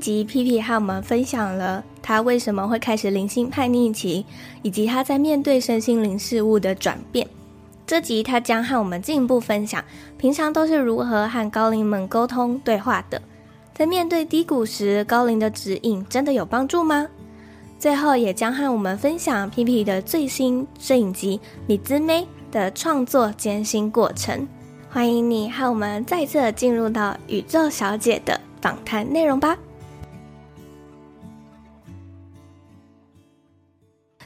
集，P P 和我们分享了他为什么会开始灵性叛逆期，以及他在面对身心灵事物的转变。这集他将和我们进一步分享，平常都是如何和高龄们沟通对话的。在面对低谷时，高龄的指引真的有帮助吗？最后也将和我们分享 P P 的最新摄影集《米兹妹》的创作艰辛过程。欢迎你和我们再次进入到宇宙小姐的。访谈内容吧。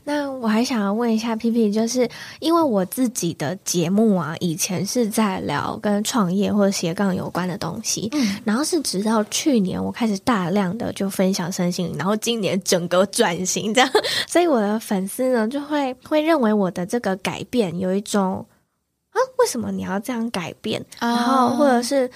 那我还想要问一下 P P，就是因为我自己的节目啊，以前是在聊跟创业或者斜杠有关的东西，嗯，然后是直到去年我开始大量的就分享身心灵，然后今年整个转型这样，所以我的粉丝呢就会会认为我的这个改变有一种啊，为什么你要这样改变？然后或者是。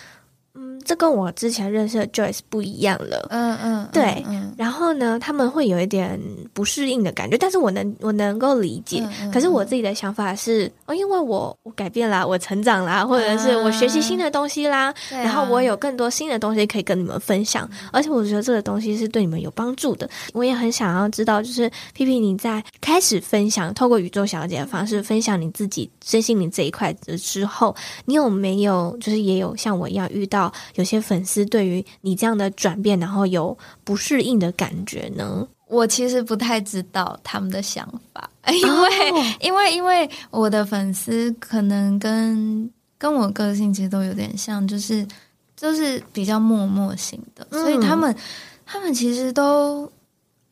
嗯，这跟我之前认识的 Joyce 不一样了。嗯嗯，对。嗯，然后呢，他们会有一点不适应的感觉，但是我能我能够理解。可是我自己的想法是，哦，因为我我改变啦，我成长啦，或者是我学习新的东西啦，嗯，然后我有更多新的东西可以跟你们分享，啊，而且我觉得这个东西是对你们有帮助的。我也很想要知道，就是 P P 你在开始分享，透过宇宙小姐的方式分享你自己身心灵这一块的之后，你有没有就是也有像我一样遇到？有些粉丝对于你这样的转变，然后有不适应的感觉呢？我其实不太知道他们的想法，因为、哦、因为因为我的粉丝可能跟跟我个性其实都有点像，就是就是比较默默型的，嗯、所以他们他们其实都。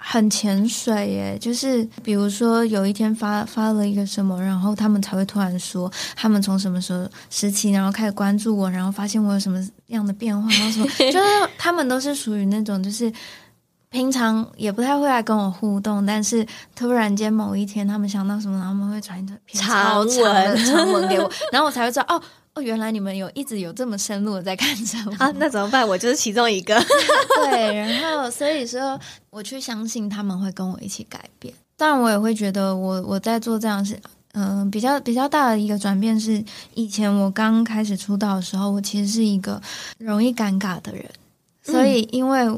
很潜水耶，就是比如说有一天发发了一个什么，然后他们才会突然说他们从什么时候时期，然后开始关注我，然后发现我有什么样的变化，然后什么，就是他们都是属于那种，就是平常也不太会来跟我互动，但是突然间某一天他们想到什么，然后他们会传一篇长文长文给我，然后我才会知道哦。哦，原来你们有一直有这么深入的在看着我啊？那怎么办？我就是其中一个。对，然后所以说，我去相信他们会跟我一起改变。当然，我也会觉得我我在做这样事，嗯、呃，比较比较大的一个转变是，以前我刚开始出道的时候，我其实是一个容易尴尬的人，所以因为。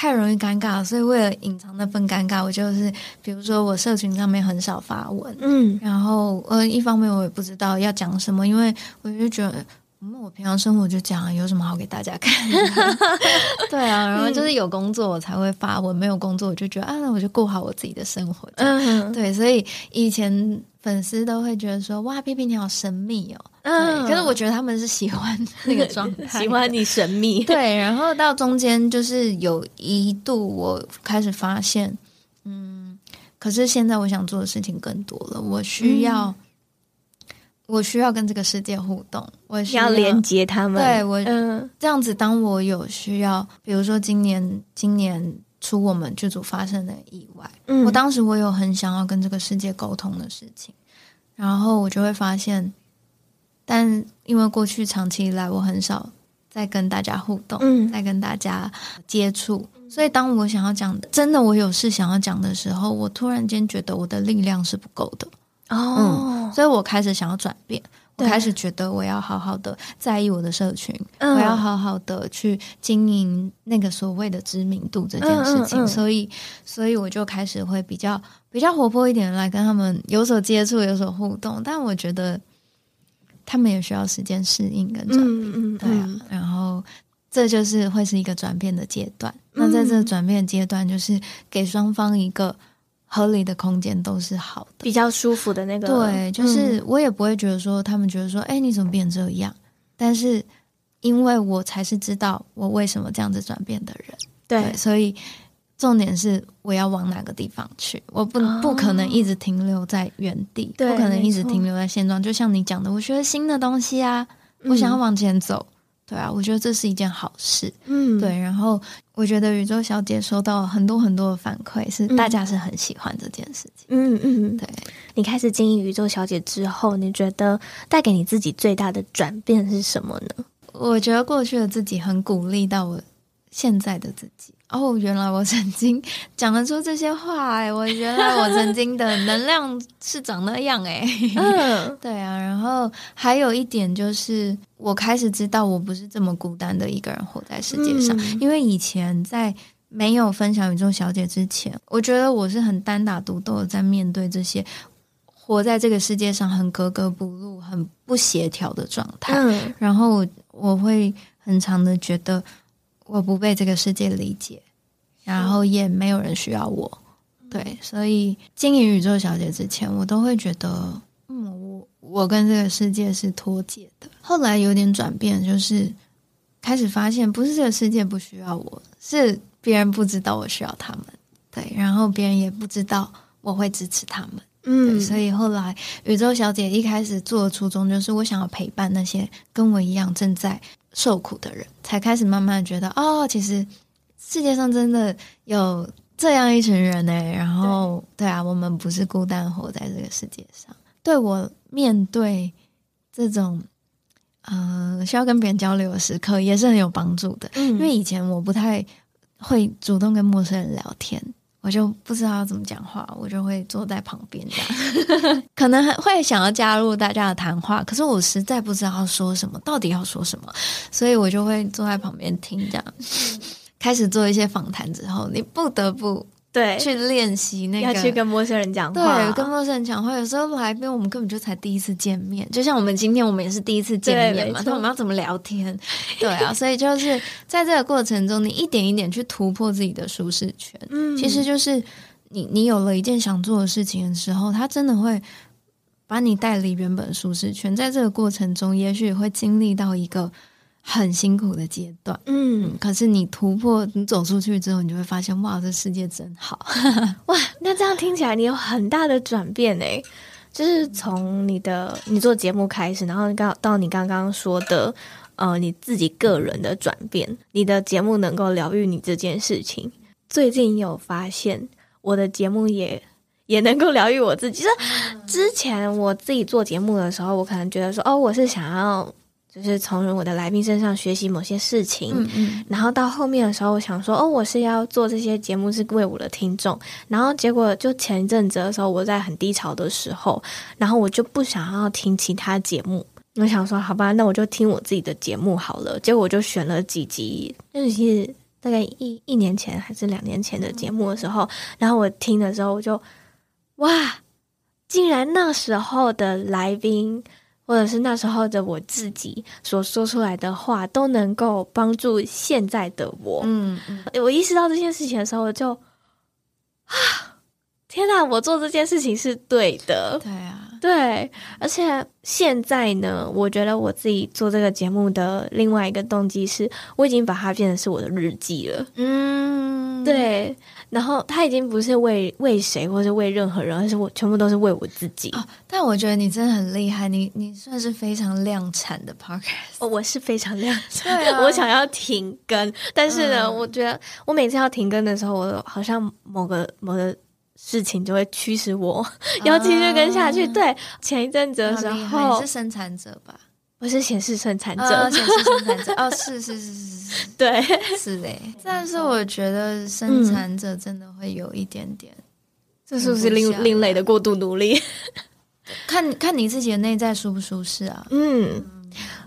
太容易尴尬，所以为了隐藏那份尴尬，我就是比如说我社群上面很少发文，嗯，然后呃，一方面我也不知道要讲什么，因为我就觉得，嗯，我平常生活就讲，有什么好给大家看？对啊，然后就是有工作我才会发文，没有工作我就觉得啊，那我就过好我自己的生活。嗯，对，所以以前。粉丝都会觉得说：“哇屁屁你好神秘哦。”嗯，可是我觉得他们是喜欢 那个状态，喜欢你神秘。对，然后到中间就是有一度我开始发现，嗯，可是现在我想做的事情更多了，我需要，嗯、我需要跟这个世界互动，我需要，要连接他们。对我，嗯，这样子，当我有需要，比如说今年，今年。出我们剧组发生的意外，嗯，我当时我有很想要跟这个世界沟通的事情，然后我就会发现，但因为过去长期以来我很少在跟大家互动，嗯，在跟大家接触，所以当我想要讲的，真的我有事想要讲的时候，我突然间觉得我的力量是不够的，哦，嗯，所以我开始想要转变。我开始觉得我要好好的在意我的社群，嗯、我要好好的去经营那个所谓的知名度这件事情，嗯嗯嗯、所以，所以我就开始会比较比较活泼一点来跟他们有所接触、有所互动。但我觉得他们也需要时间适应跟转变，嗯嗯嗯、对啊。然后这就是会是一个转变的阶段。那在这个转变阶段，就是给双方一个。合理的空间都是好的，比较舒服的那个。对，就是我也不会觉得说他们觉得说，哎、嗯，你怎么变这样？但是因为我才是知道我为什么这样子转变的人，对，对，所以重点是我要往哪个地方去，我不、哦、不可能一直停留在原地，不可能一直停留在现状。就像你讲的，我学了新的东西啊，我想要往前走。对啊，我觉得这是一件好事。嗯，对。然后我觉得宇宙小姐收到很多很多的反馈，是大家是很喜欢这件事情。嗯嗯，对。你开始经营宇宙小姐之后，你觉得带给你自己最大的转变是什么呢？我觉得过去的自己很鼓励到我现在的自己。哦，原来我曾经 讲得出这些话哎！我原来我曾经的能量是长那样哎。嗯，对啊。然后还有一点就是，我开始知道我不是这么孤单的一个人活在世界上。嗯，因为以前在没有分享宇宙小姐之前，我觉得我是很单打独斗的在面对这些活在这个世界上很格格不入、很不协调的状态。嗯，然后我我会很长的觉得。我不被这个世界理解，然后也没有人需要我，对，所以经营宇宙小姐之前，我都会觉得，嗯，我我跟这个世界是脱节的。后来有点转变，就是开始发现，不是这个世界不需要我，是别人不知道我需要他们，对，然后别人也不知道我会支持他们，嗯，所以后来宇宙小姐一开始做的初衷就是，我想要陪伴那些跟我一样正在。受苦的人才开始慢慢觉得哦，其实世界上真的有这样一群人呢。然后，对，对啊，我们不是孤单活在这个世界上。对我面对这种呃需要跟别人交流的时刻，也是很有帮助的。嗯，因为以前我不太会主动跟陌生人聊天。我就不知道要怎么讲话，我就会坐在旁边这样，可能会想要加入大家的谈话，可是我实在不知道说什么，到底要说什么，所以我就会坐在旁边听这样。开始做一些访谈之后，你不得不。对，去练习那个，要去跟陌生人讲话。对，跟陌生人讲话，有时候来宾我们根本就才第一次见面，就像我们今天我们也是第一次见面嘛，那我们要怎么聊天？对啊，所以就是在这个过程中，你一点一点去突破自己的舒适圈。嗯，其实就是你你有了一件想做的事情的时候，它真的会把你带离原本舒适圈。在这个过程中，也许会经历到一个。很辛苦的阶段，嗯，可是你突破，你走出去之后，你就会发现，哇，这世界真好，哇，那这样听起来你有很大的转变诶，就是从你的你做节目开始，然后刚到你刚刚说的，呃，你自己个人的转变，你的节目能够疗愈你这件事情，最近有发现我的节目也也能够疗愈我自己。就是之前我自己做节目的时候，我可能觉得说，哦，我是想要。就是从我的来宾身上学习某些事情，嗯嗯，然后到后面的时候，我想说，哦，我是要做这些节目是为我的听众，然后结果就前一阵子的时候，我在很低潮的时候，然后我就不想要听其他节目，我想说，好吧，那我就听我自己的节目好了。结果我就选了几集，那是大概一一年前还是两年前的节目的时候，然后我听的时候，我就哇，竟然那时候的来宾。或者是那时候的我自己所说出来的话，都能够帮助现在的我。嗯，嗯，我意识到这件事情的时候，我就啊，天哪！我做这件事情是对的。对啊，对。而且现在呢，我觉得我自己做这个节目的另外一个动机是，我已经把它变成是我的日记了。嗯，对。然后他已经不是为为谁，或是为任何人，而是我全部都是为我自己。哦，但我觉得你真的很厉害，你你算是非常量产的 podcast。哦，我是非常量产。我想要停更，但是呢，嗯，我觉得我每次要停更的时候，我好像某个某个事情就会驱使我 要继续跟下去。嗯，对，前一阵子的时候，你是生产者吧？我是显示生产者，显、哦、示生产者哦，是是是是是，对，是的。但是我觉得生产者真的会有一点点，嗯、这是不是另另类的过度努力？看看你自己的内在舒不舒适啊？嗯，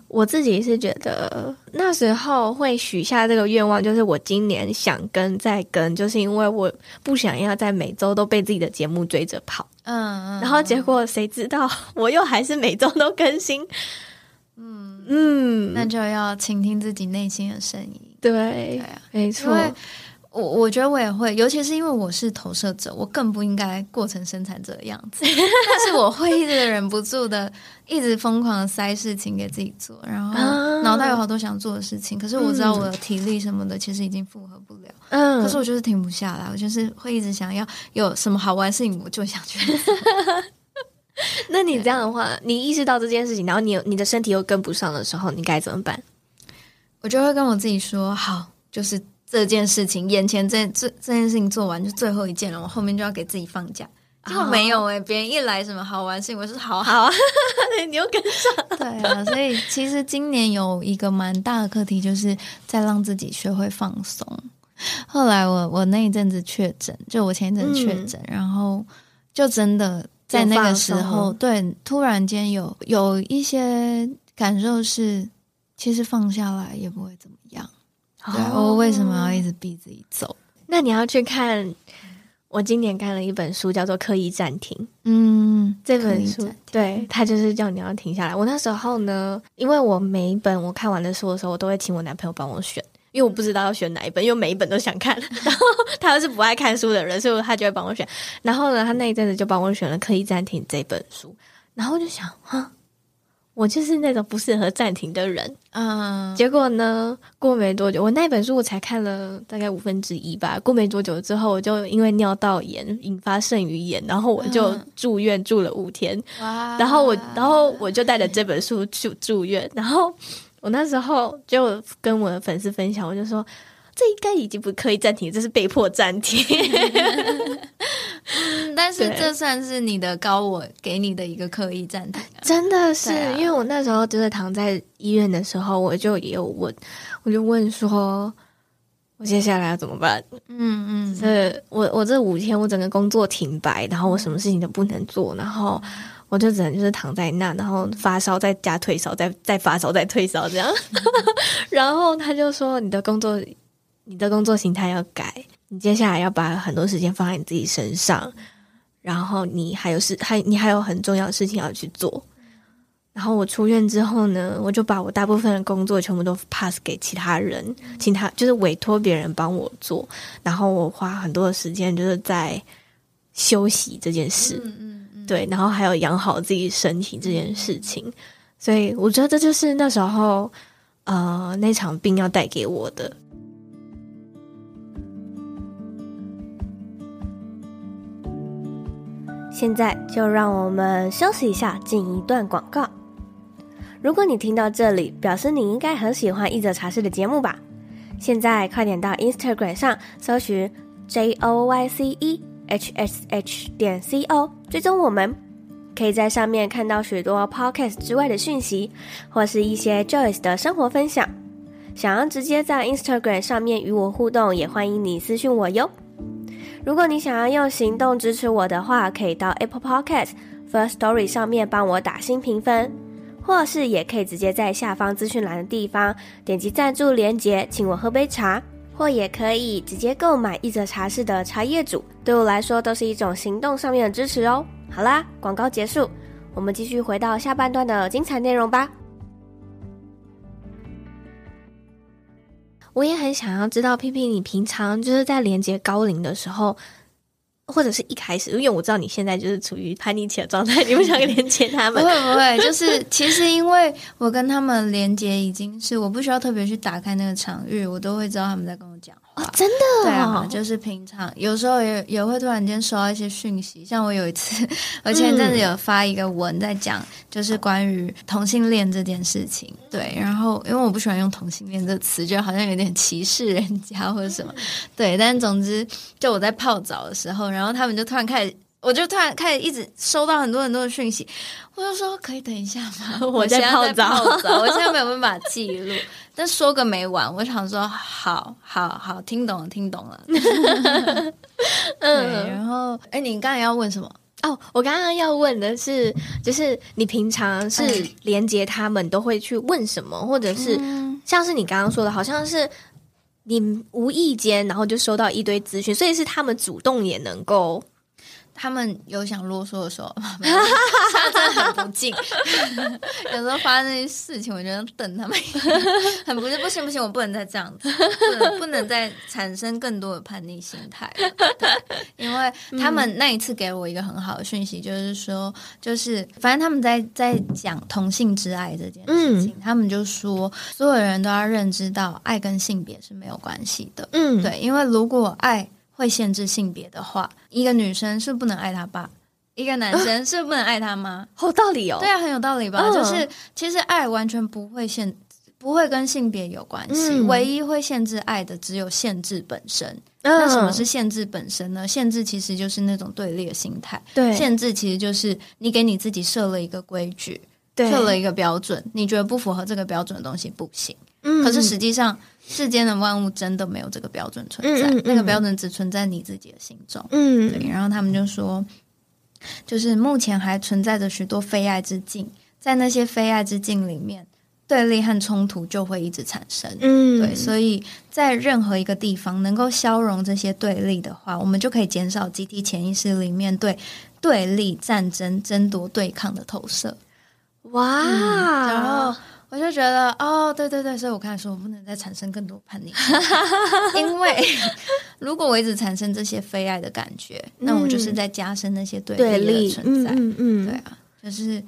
我自己是觉得那时候会许下这个愿望，就是我今年想跟再跟，就是因为我不想要在每周都被自己的节目追着跑。嗯嗯，然后结果谁知道我又还是每周都更新。嗯嗯，那就要倾听自己内心的声音。对，对啊，没错。因为我我觉得我也会，尤其是因为我是投射者，我更不应该过成生产者的样子。但是我会一直忍不住的，一直疯狂的塞事情给自己做，然后脑袋有好多想做的事情。可是我知道我的体力什么的，其实已经负荷不了。嗯，可是我就是停不下来，我就是会一直想要有什么好玩的事情，我就想去。那你这样的话，你意识到这件事情，然后你你的身体又跟不上的时候，你该怎么办？我就会跟我自己说：好，就是这件事情，眼前这这这件事情做完就最后一件了，我后面就要给自己放假。结果没有哎、欸，别人一来什么好玩事情，我是好好 啊，你又跟上。对啊，所以其实今年有一个蛮大的课题，就是在让自己学会放松。后来我我那一阵子确诊，就我前一阵确诊，嗯、然后就真的在那个时候，对，突然间有有一些感受是，其实放下来也不会怎么样。哦、对，我为什么要一直逼自己走？那你要去看。我今年看了一本书，叫做《刻意暂停》。嗯，这本书对他就是叫你要停下来。我那时候呢，因为我每一本我看完的书的时候，我都会请我男朋友帮我选，因为我不知道要选哪一本，因为每一本都想看。然后他又是不爱看书的人，所以他就会帮我选。然后呢，他那一阵子就帮我选了《刻意暂停》这本书。然后我就想，哈。我就是那种不适合暂停的人，嗯，结果呢，过没多久，我那本书我才看了大概五分之一吧。过没多久之后，我就因为尿道炎引发肾盂炎，然后我就住院住了五天。哇！然后我，然后我就带着这本书去住院。然后我那时候就跟我的粉丝分享，我就说。这应该已经不可以暂停，这是被迫暂停。嗯，但是这算是你的高我给你的一个刻意暂停啊。真的是，啊，因为我那时候就是躺在医院的时候，我就也有问，我就问说，我接下来要怎么办？嗯嗯，这我我这五天我整个工作停摆，然后我什么事情都不能做，然后我就只能就是躺在那，然后发烧再加退烧，再再发烧再退烧这样。然后他就说，你的工作。你的工作形态要改，你接下来要把很多时间放在你自己身上，然后你还有事，还你还有很重要的事情要去做。然后我出院之后呢，我就把我大部分的工作全部都 pass 给其他人，请他就是委托别人帮我做。然后我花很多的时间就是在休息这件事，对，然后还有养好自己身体这件事情。所以我觉得这就是那时候，呃，那场病要带给我的。现在就让我们休息一下，进一段广告。如果你听到这里，表示你应该很喜欢一则茶室的节目吧？现在快点到 Instagram 上搜寻 J O Y C E H S H 点 C O，追踪我们，可以在上面看到许多 Podcast 之外的讯息，或是一些 Joyce 的生活分享。想要直接在 Instagram 上面与我互动，也欢迎你私讯我哟。如果你想要用行动支持我的话，可以到 Apple Podcast First Story 上面帮我打新评分，或是也可以直接在下方资讯栏的地方点击赞助连结，请我喝杯茶，或也可以直接购买一则茶室的茶叶组，对我来说都是一种行动上面的支持哦。好啦，广告结束，我们继续回到下半段的精彩内容吧。我也很想要知道，P P，你平常就是在连接高龄的时候，或者是一开始，因为我知道你现在就是处于叛逆期的状态，你不想连接他们？不会不会，就是其实因为我跟他们连接已经是我不需要特别去打开那个场域，我都会知道他们在跟我讲。话，真的？对啊，就是平常有时候也也会突然间收到一些讯息，像我有一次，我前一阵子有发一个文在讲，就是关于同性恋这件事情。对，然后因为我不喜欢用同性恋这个词，就好像有点歧视人家或者什么。对，但总之，就我在泡澡的时候，然后他们就突然开始，我就突然开始一直收到很多很多的讯息，我就说可以等一下吗？我在泡澡，我现在没有办法记录。但说个没完，我想说，好好好，听懂了，听懂了。嗯，然后，哎，你刚才要问什么？哦，我刚刚要问的是，就是你平常是连接他们都会去问什么，或者是像是你刚刚说的，好像是你无意间，然后就收到一堆资讯，所以是他们主动也能够。他们有想啰嗦的时候，他真的很不敬。有时候发生那些事情，我觉得瞪他们，很不是不行不行，我不能再这样子，不能不能再产生更多的叛逆心态。对，因为他们那一次给我一个很好的讯息，就是说，就是反正他们在在讲同性之爱这件事情，他们就说，所有人都要认知到，爱跟性别是没有关系的。嗯，对，因为如果爱。会限制性别的话，一个女生是不能爱她爸，一个男生是不能爱他妈？好道理哦。对啊，很有道理吧？就是其实爱完全不会限，不会跟性别有关系，唯一会限制爱的只有限制本身。那什么是限制本身呢？限制其实就是那种对立的心态。对，限制其实就是你给你自己设了一个规矩，设了一个标准，你觉得不符合这个标准的东西不行。嗯，可是实际上世间的万物真的没有这个标准存在，那个标准只存在你自己的心中。嗯，对。然后他们就说，就是目前还存在着许多非爱之境，在那些非爱之境里面。对立和冲突就会一直产生，嗯，对，所以在任何一个地方能够消融这些对立的话，我们就可以减少集体潜意识里面对对立、战争、争夺、对抗的投射。哇、嗯！然后我就觉得，哦，对对对，所以我开始说，我不能再产生更多叛逆，因为 如果我一直产生这些非爱的感觉，嗯、那我就是在加深那些对立的存在。嗯嗯，嗯，对啊，就是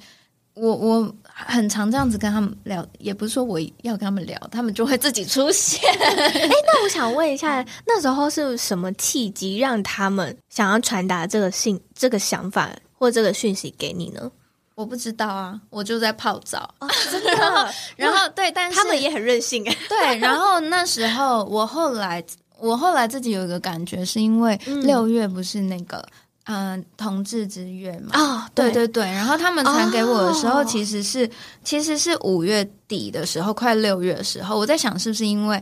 我我。很常这样子跟他们聊，也不是说我要跟他们聊，他们就会自己出现。哎、欸，那我想问一下，那时候是什么契机让他们想要传达这个信、这个想法或这个讯息给你呢？我不知道啊，我就在泡澡。哦、真的？然后，然后对，但是他们也很任性。对，然后那时候我后来，我后来自己有一个感觉，是因为六月不是那个。嗯、呃，同志之月嘛，啊、哦，对对对，然后他们传给我的时候，其实是、哦、其实是五月底的时候，快六月的时候，我在想是不是因为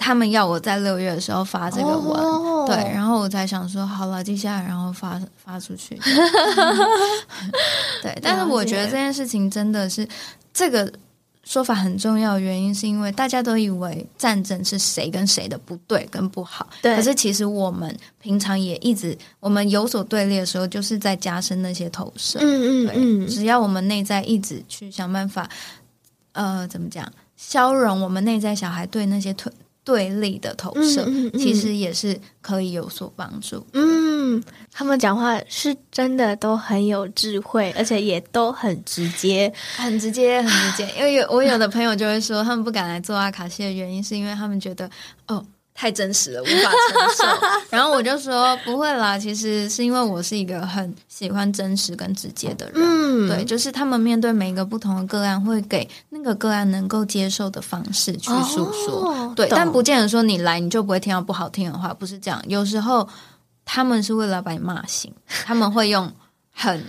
他们要我在六月的时候发这个文，哦、对，然后我才想说好了，接下来然后发发出去，对，但是我觉得这件事情真的是这个。说法很重要原因是因为大家都以为战争是谁跟谁的不对跟不好，对。可是其实我们平常也一直，我们有所对立的时候，就是在加深那些投射。嗯嗯嗯。只要我们内在一直去想办法，呃，怎么讲，消融我们内在小孩对那些推。对立的投射，嗯嗯嗯、其实也是可以有所帮助。嗯，他们讲话是真的都很有智慧，而且也都很直接，很直接，很直接。因为有我有的朋友就会说，他们不敢来做阿卡西的原因，是因为他们觉得哦。太真实了，无法承受。然后我就说不会啦，其实是因为我是一个很喜欢真实跟直接的人。嗯，对，就是他们面对每一个不同的个案，会给那个个案能够接受的方式去诉说。哦、对，但不见得说你来你就不会听到不好听的话，不是这样。有时候他们是为了把你骂醒，他们会用很。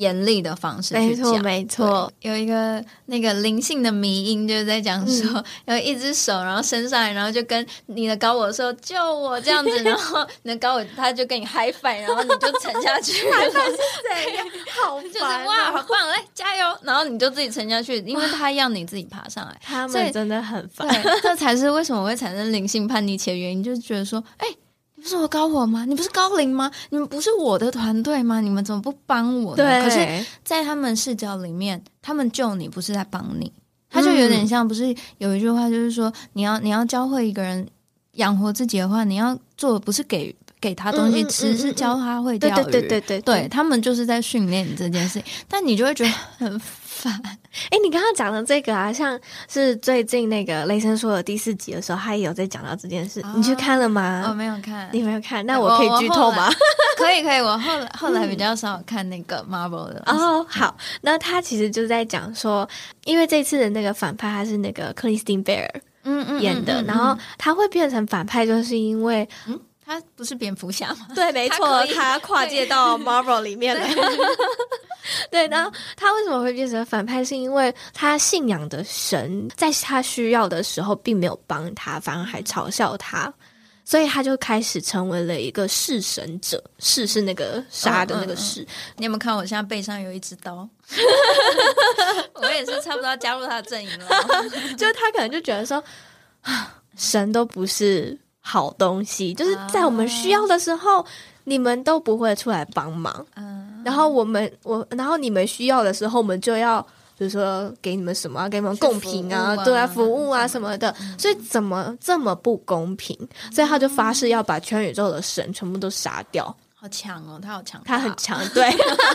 严厉的方式去讲，没错，有一个那个灵性的迷音，就是在讲说，有、嗯、一只手，然后伸上来，然后就跟你的高我说救我这样子，然后你的高我他就跟你嗨翻，然后你就沉下去，嗨翻是谁？呀？好烦、就是，哇，好棒，来加油，然后你就自己沉下去，因为他要你自己爬上来，他们真的很烦，这才是为什么会产生灵性叛逆期的原因，就是觉得说，哎。不是我高我吗？你不是高龄吗？你们不是我的团队吗？你们怎么不帮我呢？对。可是，在他们视角里面，他们救你不是在帮你，他就有点像，不是有一句话就是说，你要你要教会一个人养活自己的话，你要做的不是给给他东西吃，是教他会钓鱼。对对对对对，他们就是在训练你这件事情，但你就会觉得很。哎，你刚刚讲的这个啊，像是最近那个雷神说的第四集的时候，他也有在讲到这件事。哦、你去看了吗？我、哦、没有看，你没有看，那我可以剧透吗？可以，可以。我后来 后来比较少看那个 Marvel 的。哦，好，那他其实就在讲说，因为这次的那个反派他是那个克里斯汀贝尔嗯嗯演的，然后他会变成反派，就是因为嗯。他不是蝙蝠侠吗？对，没错，他，他跨界到 Marvel 里面了。对，对，然后他为什么会变成反派？是因为他信仰的神在他需要的时候并没有帮他，反而还嘲笑他，所以他就开始成为了一个弑神者。弑是那个杀的那个弑。嗯嗯嗯。你有没有看我现在背上有一只刀？我也是差不多要加入他的阵营了。就是他可能就觉得说，神都不是。好东西，就是在我们需要的时候，uh, 你们都不会出来帮忙。Uh, 然后我们我，然后你们需要的时候，我们就要，比如说给你们什么，给你们贡品啊，对啊，服务啊什么的。嗯、所以怎么这么不公平？嗯、所以他就发誓要把全宇宙的神全部都杀掉。好强哦，他好强，他很强，对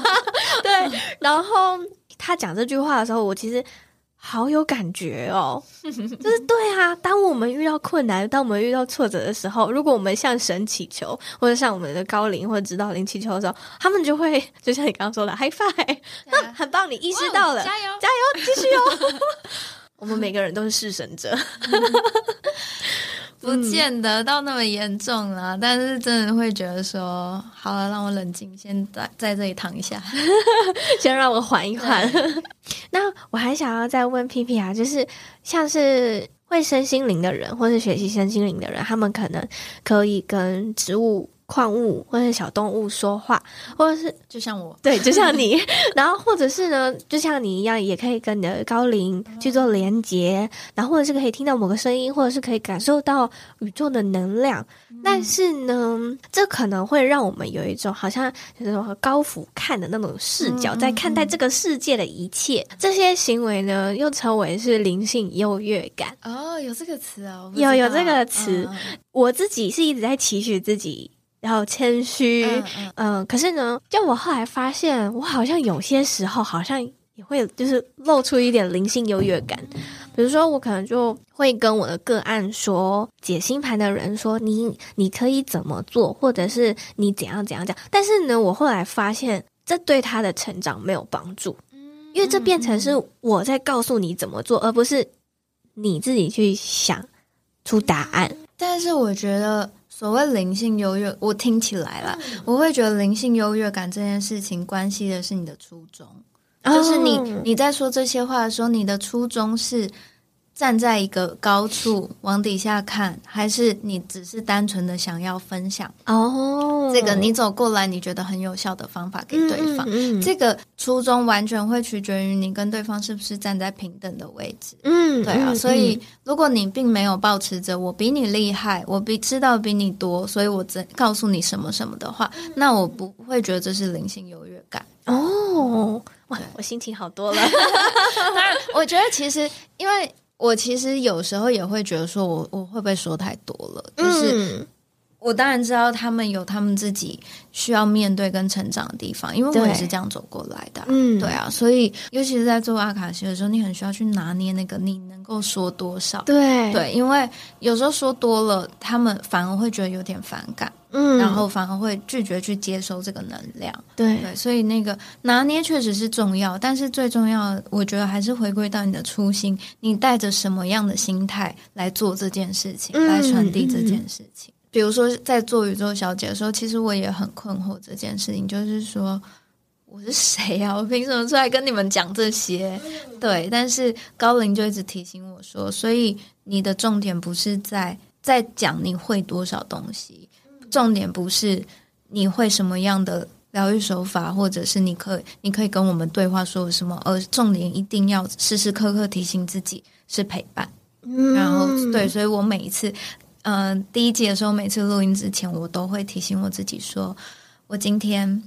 对。然后他讲这句话的时候，我其实好有感觉哦，就是对啊。当我们遇到困难，当我们遇到挫折的时候，如果我们向神祈求，或者向我们的高龄或者指导灵祈求的时候，他们就会 就像你刚刚说的，high five，那很棒，你意识到了，加油，加油，继续哦。我们每个人都是弑神者。不见得到那么严重啦，嗯、但是真的会觉得说，好了，让我冷静，先在在这里躺一下，先让我缓一缓。那我还想要再问 P P 啊，就是像是会身心灵的人，或是学习身心灵的人，他们可能可以跟植物。矿物或者小动物说话，或者是就像我，对，就像你，然后或者是呢，就像你一样，也可以跟你的高龄去做连接，然后或者是可以听到某个声音，或者是可以感受到宇宙的能量。嗯、但是呢，这可能会让我们有一种好像就是说高俯瞰的那种视角，嗯、在看待这个世界的一切。这些行为呢，又称为是灵性优越感。哦，有这个词啊，有有这个词。嗯、我自己是一直在期许自己。然后谦虚，嗯，嗯，嗯，可是呢，就我后来发现，我好像有些时候好像也会就是露出一点灵性优越感。比如说，我可能就会跟我的个案说，解星盘的人说，你你可以怎么做，或者是你怎样怎样讲。但是呢，我后来发现，这对他的成长没有帮助，因为这变成是我在告诉你怎么做，而不是你自己去想出答案。但是我觉得。所谓灵性优越，我听起来啦，我会觉得灵性优越感这件事情，关系的是你的初衷，就是你你在说这些话的时候，你的初衷是。站在一个高处往底下看，还是你只是单纯的想要分享？哦，这个你走过来，你觉得很有效的方法给对方，嗯嗯嗯、这个初衷完全会取决于你跟对方是不是站在平等的位置。嗯，对啊。嗯、所以如果你并没有保持着我比你厉害，我比知道比你多，所以我只告诉你什么什么的话，那我不会觉得这是灵性优越感。哦，哇，我心情好多了。当然，我觉得其实因为。我其实有时候也会觉得说我，我会不会说太多了？就是我当然知道他们有他们自己需要面对跟成长的地方，因为我也是这样走过来的。嗯，对啊，所以尤其是在做阿卡西的时候，你很需要去拿捏那个你能够说多少。对对，因为有时候说多了，他们反而会觉得有点反感。嗯，然后反而会拒绝去接收这个能量，对对，所以那个拿捏确实是重要，但是最重要，我觉得还是回归到你的初心，你带着什么样的心态来做这件事情，嗯、来传递这件事情。嗯、比如说，在做宇宙小姐的时候，其实我也很困惑这件事情，就是说我是谁呀、啊？我凭什么出来跟你们讲这些？对，但是高龄就一直提醒我说，所以你的重点不是在在讲你会多少东西。重点不是你会什么样的疗愈手法，或者是你可以你可以跟我们对话说什么，而重点一定要时时刻刻提醒自己是陪伴。嗯、然后对，所以我每一次，嗯、呃，第一集的时候，每次录音之前，我都会提醒我自己说，我今天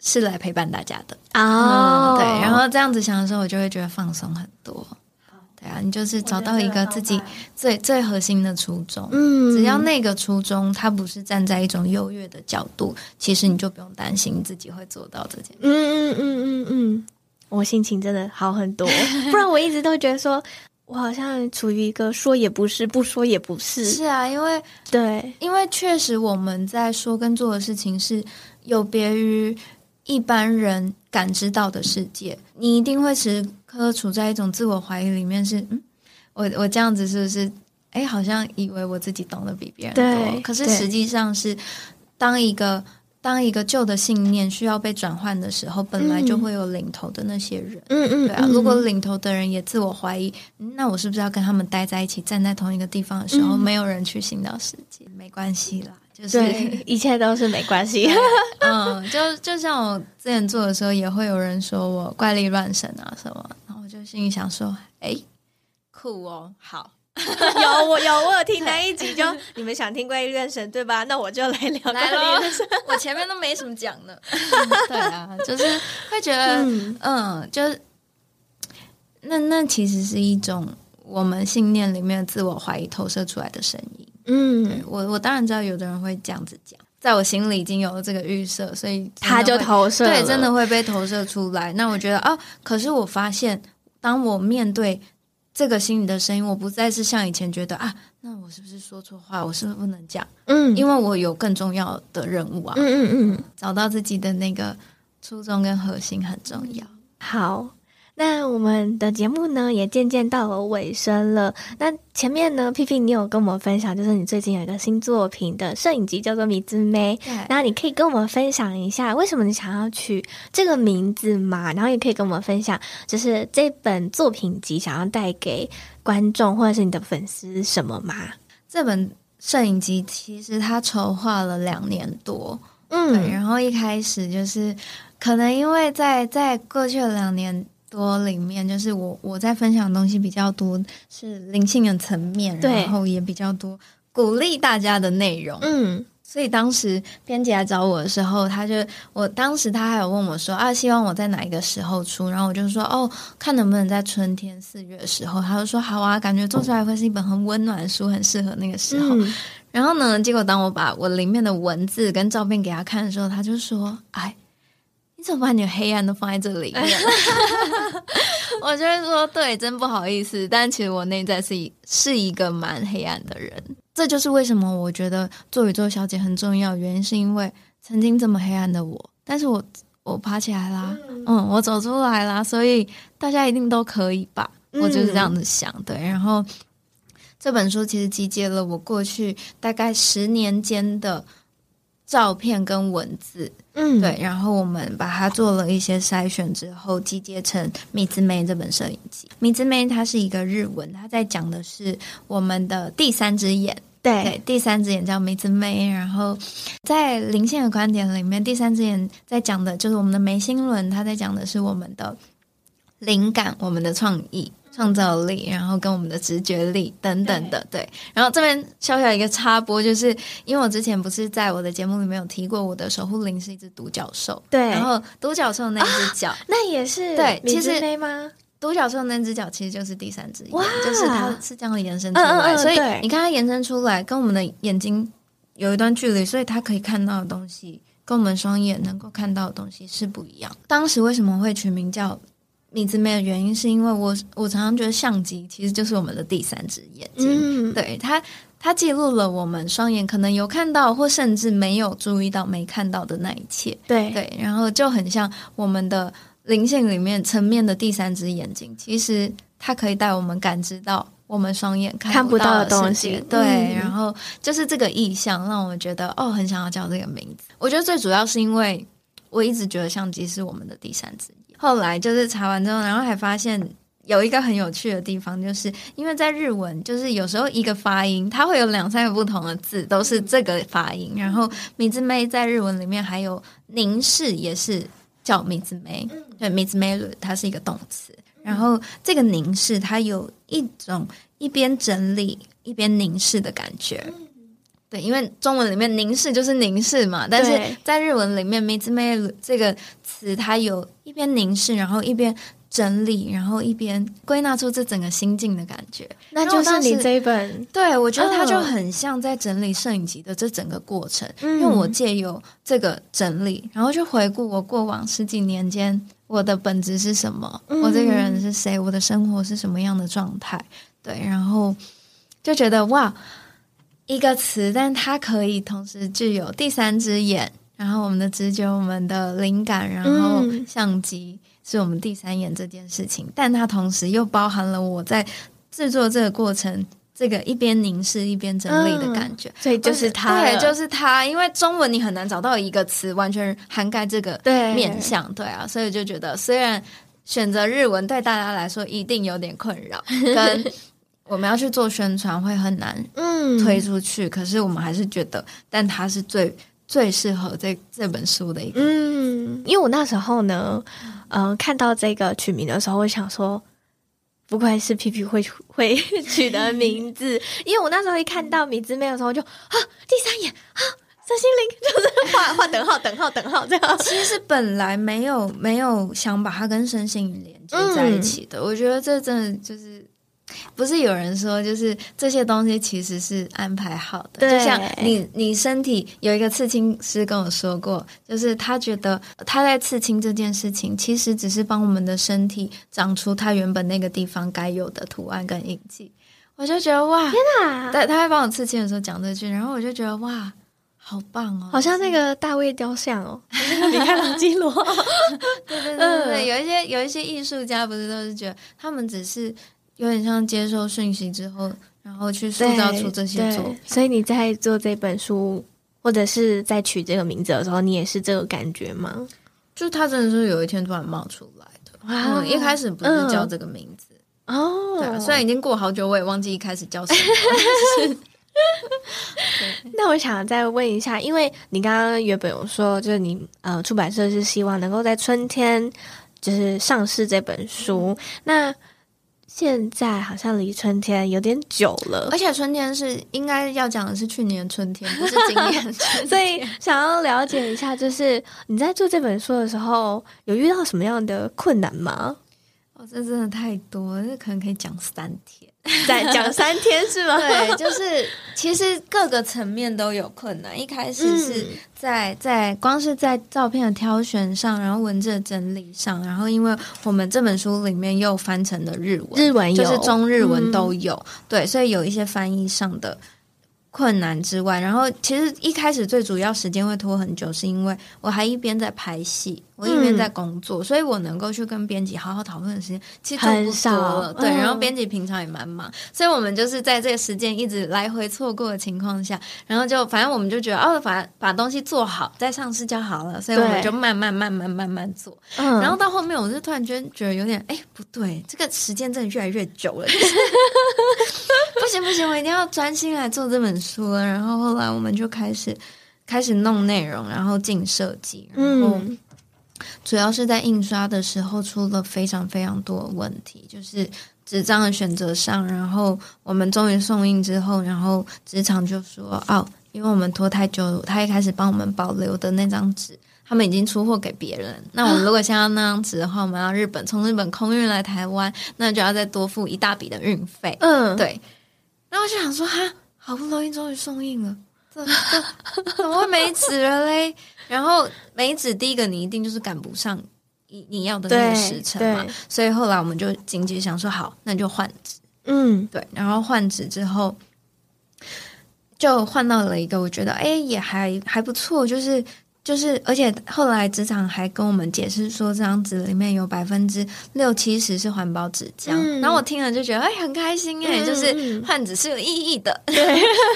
是来陪伴大家的哦、嗯。对，然后这样子想的时候，我就会觉得放松很多。对啊，你就是找到一个自己最最核心的初衷，嗯，只要那个初衷，它不是站在一种优越的角度，其实你就不用担心自己会做到这件事。嗯嗯嗯嗯嗯，我心情真的好很多，不然我一直都觉得说我好像处于一个说也不是，不说也不是。是啊，因为对，因为确实我们在说跟做的事情是有别于一般人感知到的世界，你一定会时。刻处在一种自我怀疑里面是，是嗯，我我这样子是不是？哎，好像以为我自己懂得比别人多，可是实际上是，当一个当一个旧的信念需要被转换的时候，本来就会有领头的那些人，嗯嗯，对啊。如果领头的人也自我怀疑，那我是不是要跟他们待在一起，站在同一个地方的时候，嗯、没有人去行道世界？没关系啦，就是 一切都是没关系。嗯，就就像我之前做的时候，也会有人说我怪力乱神啊什么。然后我就心里想说，哎，酷哦，好，有我有我有听那一集，就你们想听怪力乱神对吧？那我就来聊怪力乱神。我前面都没什么讲呢，对啊，就是会觉得，嗯，嗯，就是那那其实是一种我们信念里面自我怀疑投射出来的声音。嗯，我我当然知道有的人会这样子讲，在我心里已经有了这个预设，所以他就投射，对，真的会被投射出来。那我觉得啊，可是我发现。当我面对这个心里的声音，我不再是像以前觉得啊，那我是不是说错话？我是不是不能讲？嗯，因为我有更重要的任务啊。嗯嗯嗯，找到自己的那个初衷跟核心很重要。好。那我们的节目呢，也渐渐到了尾声了。那前面呢，屁屁你有跟我们分享，就是你最近有一个新作品的摄影集，叫做《米之妹》。对，那你可以跟我们分享一下，为什么你想要取这个名字嘛？然后也可以跟我们分享，就是这本作品集想要带给观众或者是你的粉丝什么吗？这本摄影集其实它筹划了两年多，嗯，然后一开始就是可能因为在在过去的两年。多里面就是我我在分享的东西比较多，是灵性的层面，然后也比较多鼓励大家的内容。嗯，所以当时编辑来找我的时候，他就我当时他还有问我说啊，希望我在哪一个时候出？然后我就说哦，看能不能在春天四月的时候。他就说好啊，感觉做出来会是一本很温暖的书，很适合那个时候。嗯，然后呢，结果当我把我里面的文字跟照片给他看的时候，他就说哎。你怎么把你的黑暗都放在这里面？我就会说，对，真不好意思。但其实我内在是一是一个蛮黑暗的人。这就是为什么我觉得做宇宙小姐很重要，原因是因为曾经这么黑暗的我，但是我我爬起来啦，嗯，我走出来啦，所以大家一定都可以吧？我就是这样子想。对，然后这本书其实集结了我过去大概十年间的。照片跟文字，嗯，对，然后我们把它做了一些筛选之后，集结成《米之妹》这本摄影集。《米之妹》它是一个日文，它在讲的是我们的第三只眼，对，对，第三只眼叫米之妹。然后在灵性的观点里面，第三只眼在讲的就是我们的眉心轮，它在讲的是我们的灵感，我们的创意。创造力，然后跟我们的直觉力等等的，对。然后这边小小一个插播，就是因为我之前不是在我的节目里面有提过，我的守护灵是一只独角兽，对。然后独角兽那只脚，那也是对，其实吗？独角兽那只脚其实就是第三只眼，就是它是这样延伸出来，所以你看它延伸出来，跟我们的眼睛有一段距离，所以它可以看到的东西，跟我们双眼能够看到的东西是不一样。当时为什么会取名叫？米之妹的原因是因为我我常常觉得相机其实就是我们的第三只眼睛，嗯、对它它记录了我们双眼可能有看到或甚至没有注意到没看到的那一切，对对，然后就很像我们的灵性里面层面的第三只眼睛，其实它可以带我们感知到我们双眼看不到的东西，对，嗯、然后就是这个意象让我觉得哦，很想要叫这个名字。我觉得最主要是因为我一直觉得相机是我们的第三只眼。后来就是查完之后，然后还发现有一个很有趣的地方，就是因为在日文，就是有时候一个发音它会有两三个不同的字，都是这个发音。然后米字妹在日文里面还有凝视，也是叫米字妹，对，米字妹它是一个动词。然后这个凝视，它有一种一边整理一边凝视的感觉。对，因为中文里面凝视就是凝视嘛，但是在日文里面米之妹这个词，它有一边凝视，然后一边整理，然后一边归纳出这整个心境的感觉。那就是你这一本，对，我觉得它就很像在整理摄影集的这整个过程。嗯，因为我借由这个整理，然后去回顾我过往十几年间我的本质是什么，嗯，我这个人是谁，我的生活是什么样的状态。对，然后就觉得哇。一个词，但它可以同时具有第三只眼，然后我们的直觉、我们的灵感，然后相机是我们第三眼这件事情，但它同时又包含了我在制作这个过程，这个一边凝视一边整理的感觉，嗯、所以就是它，对，就是它。因为中文你很难找到一个词完全涵盖这个面向，对，对啊，所以就觉得虽然选择日文对大家来说一定有点困扰，跟。我们要去做宣传会很难，嗯，推出去。嗯、可是我们还是觉得，但它是最最适合这这本书的一个。嗯，因为我那时候呢，嗯、呃，看到这个取名的时候，我想说，不愧是皮皮会 会取的名字。因为我那时候一看到米之妹的时候就，就啊，第三眼啊，身心灵 就是画画等号等号等号这样。其实本来没有没有想把它跟身心灵连接在一起的。嗯、我觉得这真的就是。不是有人说，就是这些东西其实是安排好的。就像你，你身体有一个刺青师跟我说过，就是他觉得他在刺青这件事情，其实只是帮我们的身体长出他原本那个地方该有的图案跟印记。我就觉得哇，天哪！对，他在帮我刺青的时候讲这句，然后我就觉得哇，好棒哦，好像那个大卫雕像哦，米开朗基罗。对对对对对，有一些有一些艺术家不是都是觉得他们只是。有点像接受讯息之后，然后去塑造出这些作品。所以你在做这本书，或者是在取这个名字的时候，你也是这个感觉吗？就它真的是有一天突然冒出来的。哇、嗯，一开始不是叫这个名字、嗯、哦。对啊，虽然已经过好久，我也忘记一开始叫什么。是 那我想再问一下，因为你刚刚原本有说，就是你呃出版社是希望能够在春天就是上市这本书，嗯、那。现在好像离春天有点久了，而且春天是应该要讲的是去年春天，不是今年春天。所以想要了解一下，就是你在做这本书的时候，有遇到什么样的困难吗？哦，这真的太多了，这可能可以讲三天。再讲三天是吗？对，就是其实各个层面都有困难。一开始是在在光是在照片的挑选上，然后文字的整理上，然后因为我们这本书里面又翻成了日文，日文就是中日文都有，嗯、对，所以有一些翻译上的。困难之外，然后其实一开始最主要时间会拖很久，是因为我还一边在拍戏，我一边在工作，嗯、所以我能够去跟编辑好好讨论的时间其实。很少，对，然后编辑平常也蛮忙，嗯、所以我们就是在这个时间一直来回错过的情况下，然后就反正我们就觉得哦，反正把东西做好再上市就好了，所以我们就慢慢慢慢慢慢做。嗯、然后到后面，我就突然间觉得有点哎不对，这个时间真的越来越久了。就是不 行不行，我一定要专心来做这本书了。然后后来我们就开始开始弄内容，然后进设计，然后主要是在印刷的时候出了非常非常多的问题，就是纸张的选择上。然后我们终于送印之后，然后职场就说：“哦，因为我们拖太久了，他一开始帮我们保留的那张纸，他们已经出货给别人。那我们如果想要那张纸的话，我们要日本从日本空运来台湾，那就要再多付一大笔的运费。”嗯，对。然后我就想说，哈，好不容易终于送印了，这这怎么会没纸了嘞？然后没纸，第一个你一定就是赶不上你你要的那个时辰嘛。所以后来我们就紧急想说，好，那就换纸。嗯，对。然后换纸之后，就换到了一个我觉得，哎，也还还不错，就是。就是，而且后来职场还跟我们解释说，这张纸里面有百分之六七十是环保纸浆。嗯、然后我听了就觉得，哎，很开心哎，嗯、就是换纸是有意义的。对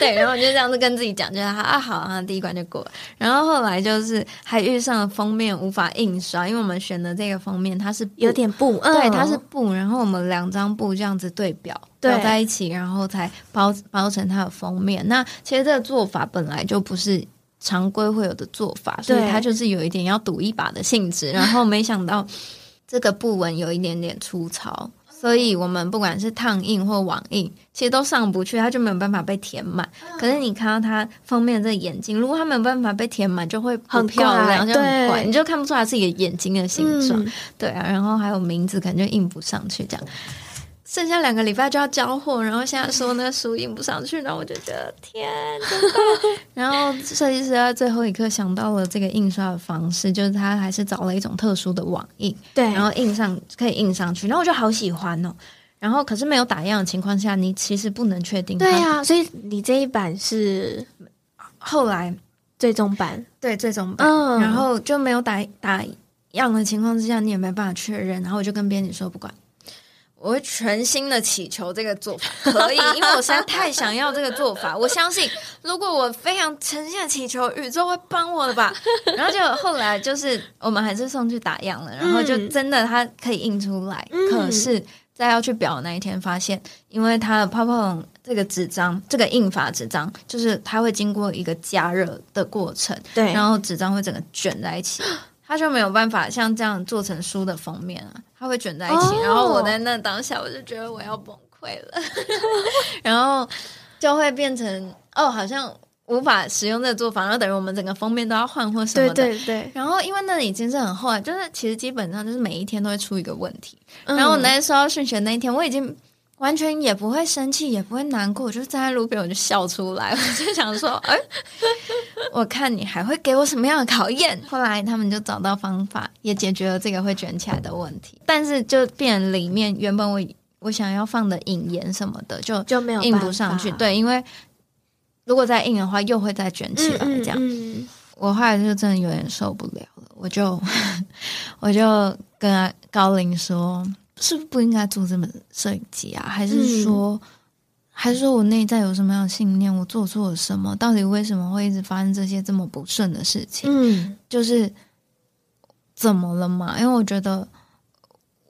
对，然后我就这样子跟自己讲，就是啊好啊，第一关就过了。然后后来就是还遇上了封面无法印刷，因为我们选的这个封面它是有点布，嗯、对，它是布。然后我们两张布这样子对表，对在一起，然后才包包成它的封面。那其实这个做法本来就不是。常规会有的做法，所以它就是有一点要赌一把的性质。然后没想到这个布纹有一点点粗糙，所以我们不管是烫印或网印，其实都上不去，它就没有办法被填满。可是你看到它封面这个眼睛，如果它没有办法被填满，就会很漂亮，就很怪，你就看不出来是一个眼睛的形状。嗯、对啊，然后还有名字，可能就印不上去这样。剩下两个礼拜就要交货，然后现在说那书印不上去，然后我就觉得天。然后设计师在最后一刻想到了这个印刷的方式，就是他还是找了一种特殊的网印，对，然后印上可以印上去，然后我就好喜欢哦。然后可是没有打样的情况下，你其实不能确定。对啊，所以你这一版是后来最终版，对，最终版，嗯，然后就没有打打样的情况之下，你也没办法确认。然后我就跟编辑说不管。我会全心的祈求这个做法可以，因为我实在太想要这个做法。我相信，如果我非常诚心的祈求，宇宙会帮我的吧。然后就后来就是我们还是送去打样了，然后就真的它可以印出来。嗯、可是，在要去裱的那一天，发现因为它的泡泡龙这个纸张，这个印法纸张，就是它会经过一个加热的过程，对，然后纸张会整个卷在一起。它就没有办法像这样做成书的封面啊，它会卷在一起。Oh. 然后我在那当下，我就觉得我要崩溃了，然后就会变成哦，好像无法使用这个做法，然后等于我们整个封面都要换或什么的。对对对。然后因为那里已经是很厚了，就是其实基本上就是每一天都会出一个问题。嗯、然后我那时候要训学那一天，我已经完全也不会生气，也不会难过，我就站在路边，我就笑出来，我就想说，哎，我看你还会给我什么样的考验？后来他们就找到方法，也解决了这个会卷起来的问题，但是就变里面原本我我想要放的引言什么的，就就没有印不上去。对，因为如果再印的话，又会再卷起来，这样。嗯嗯、我后来就真的有点受不了了，我就 我就跟高林说。是不是不应该做这么摄影机啊？还是说，嗯、还是说我内在有什么样的信念？我做错了什么？到底为什么会一直发生这些这么不顺的事情？嗯，就是怎么了嘛？因为我觉得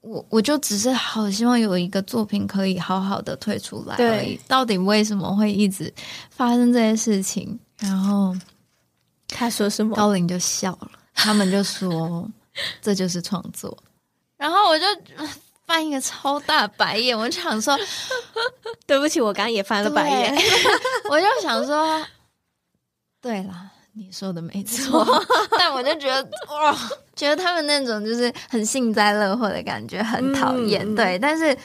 我，我我就只是好希望有一个作品可以好好的退出来而已。对到底为什么会一直发生这些事情？然后他说什么？高林就笑了，他们就说 这就是创作。然后我就。翻一个超大白眼，我就想说，对不起，我刚刚也翻了白眼。我就想说，对啦，你说的没错，但我就觉得哇，觉得他们那种就是很幸灾乐祸的感觉，很讨厌。嗯、对，但是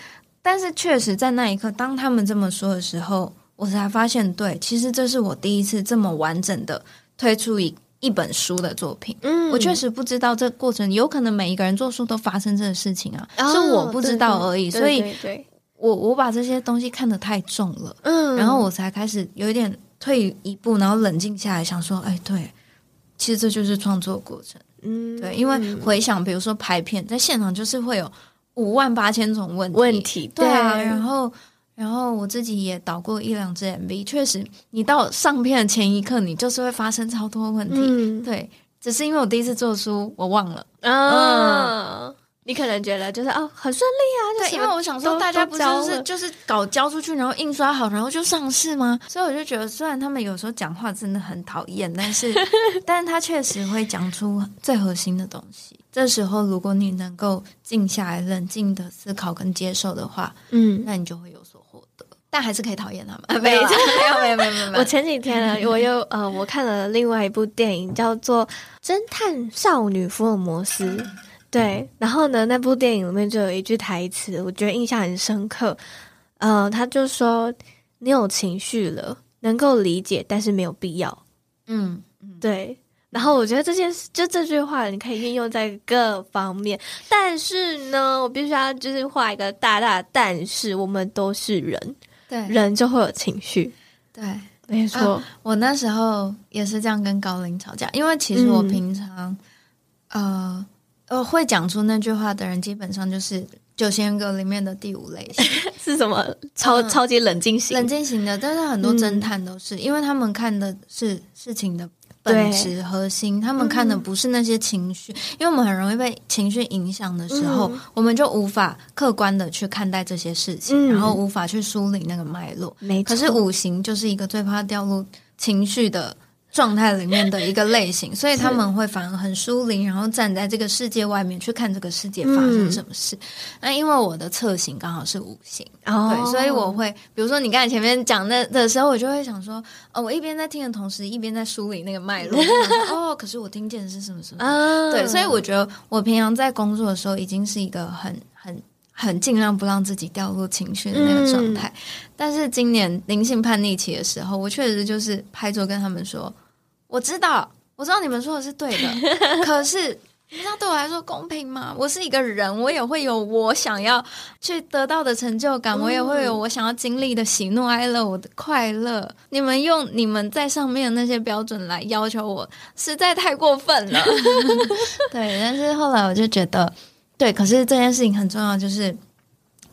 但是确实在那一刻，当他们这么说的时候，我才发现，对，其实这是我第一次这么完整的推出一。一本书的作品，嗯，我确实不知道这过程，有可能每一个人做书都发生这个事情啊，哦、是我不知道而已。对对对，所以，我我把这些东西看得太重了，嗯，然后我才开始有一点退一步，然后冷静下来，想说，哎，对，其实这就是创作过程，嗯，对，因为回想，比如说拍片，在现场就是会有五万八千种问题，问题，对啊，对，然后。然后我自己也导过一两支 MV，确实，你到上片的前一刻，你就是会发生超多问题。嗯、对，只是因为我第一次做书，我忘了。啊、嗯，你可能觉得就是哦，很顺利啊。对，因为我想说，大家不就是就是搞交出去，然后印刷好，然后就上市吗？所以我就觉得，虽然他们有时候讲话真的很讨厌，但是，但是他确实会讲出最核心的东西。这时候，如果你能够静下来，冷静的思考跟接受的话，嗯，那你就会有所。但还是可以讨厌他们。啊、没有，没有，没有，没有，没有。我前几天呢，我又呃，我看了另外一部电影，叫做《侦探少女福尔摩斯》。对，然后呢，那部电影里面就有一句台词，我觉得印象很深刻。呃，他就说：“你有情绪了，能够理解，但是没有必要。”嗯，对。然后我觉得这件事，就这句话，你可以运用在各方面。但是呢，我必须要就是画一个大大的但是，我们都是人。对，人就会有情绪。对，没错、啊。我那时候也是这样跟高林吵架，因为其实我平常，嗯、呃，呃，会讲出那句话的人，基本上就是九型人格里面的第五类型，是什么？超、嗯、超级冷静型，冷静型的。但是很多侦探都是，嗯、因为他们看的是事情的。本质核心，他们看的不是那些情绪，嗯、因为我们很容易被情绪影响的时候，嗯、我们就无法客观的去看待这些事情，嗯、然后无法去梳理那个脉络。没错。可是五行就是一个最怕掉入情绪的。状态里面的一个类型，所以他们会反而很疏离，然后站在这个世界外面去看这个世界发生什么事。嗯、那因为我的侧型刚好是五行，哦、对，所以我会，比如说你刚才前面讲的的时候，我就会想说，哦，我一边在听的同时，一边在梳理那个脉络。哦，可是我听见的是什么什么？哦、对，所以我觉得我平常在工作的时候，已经是一个很很很尽量不让自己掉入情绪的那个状态。嗯、但是今年灵性叛逆期的时候，我确实就是拍桌跟他们说。我知道，我知道你们说的是对的，可是你知道对我来说公平吗？我是一个人，我也会有我想要去得到的成就感，嗯、我也会有我想要经历的喜怒哀乐，我的快乐。你们用你们在上面的那些标准来要求我，实在太过分了。对，但是后来我就觉得，对，可是这件事情很重要，就是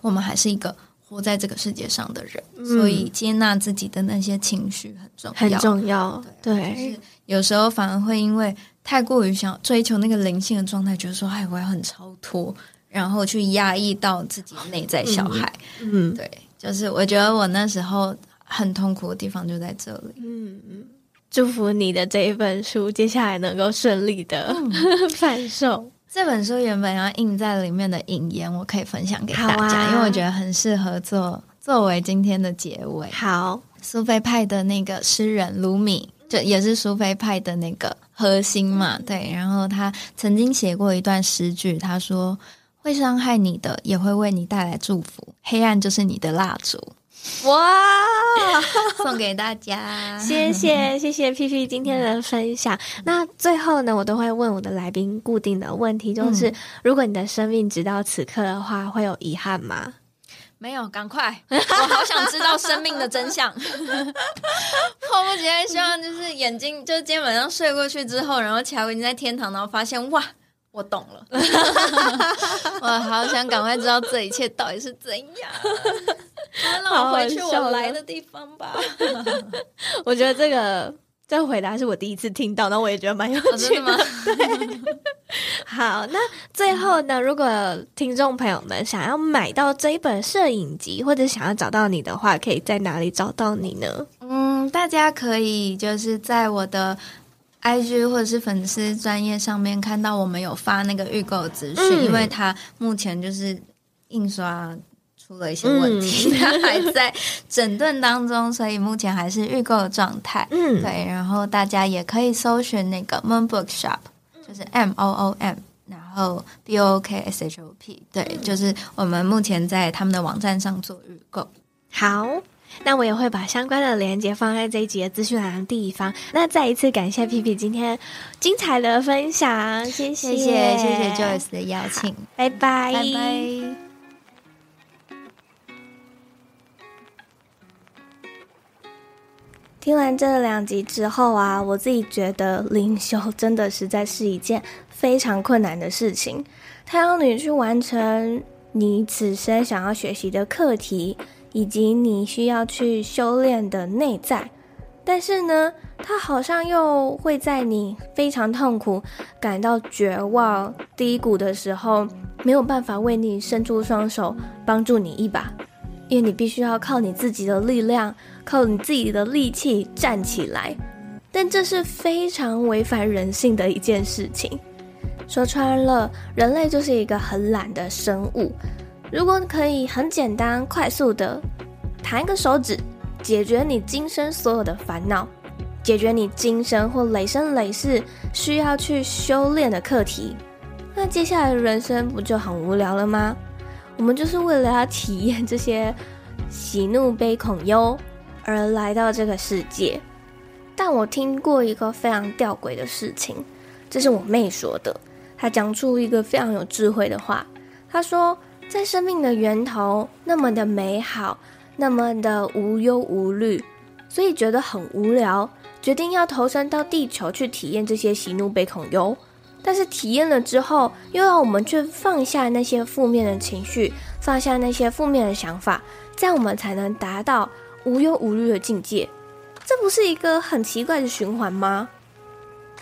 我们还是一个。活在这个世界上的人，嗯、所以接纳自己的那些情绪很重要，很重要。对，对就是有时候反而会因为太过于想追求那个灵性的状态，觉得说“哎，我要很超脱”，然后去压抑到自己内在小孩。嗯，对，就是我觉得我那时候很痛苦的地方就在这里。嗯嗯，祝福你的这一本书接下来能够顺利的 贩售。这本书原本要印在里面的引言，我可以分享给大家，啊、因为我觉得很适合做作为今天的结尾。好，苏菲派的那个诗人卢米，就也是苏菲派的那个核心嘛，对。然后他曾经写过一段诗句，他说：“会伤害你的，也会为你带来祝福。黑暗就是你的蜡烛。哇，送给大家，谢谢谢谢 P P 今天的分享。那最后呢，我都会问我的来宾固定的问题，就是、嗯、如果你的生命直到此刻的话，会有遗憾吗？没有，赶快！我好想知道生命的真相。迫不及待希望就是眼睛，就今天晚上睡过去之后，然后起来我已经在天堂，然后发现哇，我懂了。我好想赶快知道这一切到底是怎样。让我回去我来的地方吧。我觉得这个这个回答是我第一次听到，那我也觉得蛮有趣的。吗 好，那最后呢，如果听众朋友们想要买到这一本摄影集，或者想要找到你的话，可以在哪里找到你呢？嗯，大家可以就是在我的 IG 或者是粉丝专业上面看到我们有发那个预购资讯，嗯、因为它目前就是印刷。出了一些问题，他、嗯、还在整顿当中，所以目前还是预购的状态。嗯，对，然后大家也可以搜寻那个 Moon Bookshop，就是 M O O M，然后 B O O K S H O P，对，就是我们目前在他们的网站上做预购。好，那我也会把相关的链接放在这一集的资讯栏的地方。那再一次感谢皮皮今天精彩的分享，谢谢谢谢谢谢 Joyce 的邀请，拜拜拜拜。听完这两集之后啊，我自己觉得灵修真的实在是一件非常困难的事情。它要你去完成你此生想要学习的课题，以及你需要去修炼的内在。但是呢，它好像又会在你非常痛苦、感到绝望、低谷的时候，没有办法为你伸出双手帮助你一把，因为你必须要靠你自己的力量。靠你自己的力气站起来，但这是非常违反人性的一件事情。说穿了，人类就是一个很懒的生物。如果可以很简单、快速的弹一个手指，解决你今生所有的烦恼，解决你今生或累生累世需要去修炼的课题，那接下来的人生不就很无聊了吗？我们就是为了要体验这些喜怒悲恐忧。而来到这个世界，但我听过一个非常吊诡的事情，这是我妹说的。她讲出一个非常有智慧的话。她说，在生命的源头那么的美好，那么的无忧无虑，所以觉得很无聊，决定要投身到地球去体验这些喜怒悲恐忧。但是体验了之后，又要我们去放下那些负面的情绪，放下那些负面的想法，这样我们才能达到。无忧无虑的境界，这不是一个很奇怪的循环吗？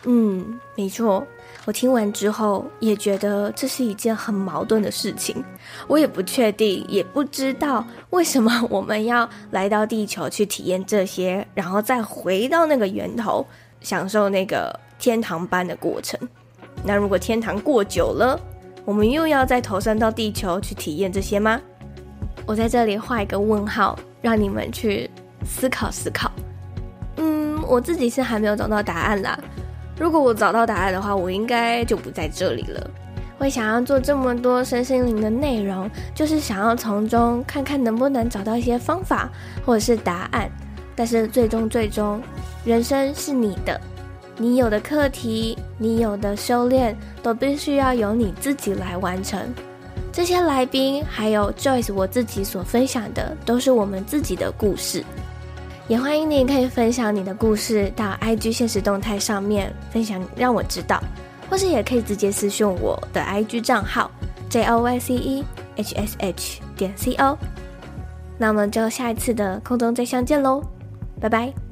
嗯，没错。我听完之后也觉得这是一件很矛盾的事情。我也不确定，也不知道为什么我们要来到地球去体验这些，然后再回到那个源头，享受那个天堂般的过程。那如果天堂过久了，我们又要再投身到地球去体验这些吗？我在这里画一个问号。让你们去思考思考。嗯，我自己是还没有找到答案啦。如果我找到答案的话，我应该就不在这里了。会想要做这么多身心灵的内容，就是想要从中看看能不能找到一些方法或者是答案。但是最终最终，人生是你的，你有的课题，你有的修炼，都必须要由你自己来完成。这些来宾还有 Joyce，我自己所分享的都是我们自己的故事，也欢迎你可以分享你的故事到 IG 限时动态上面分享，让我知道，或是也可以直接私讯我的 IG 账号 Joyce hsh 点 co。那我们就下一次的空中再相见喽，拜拜。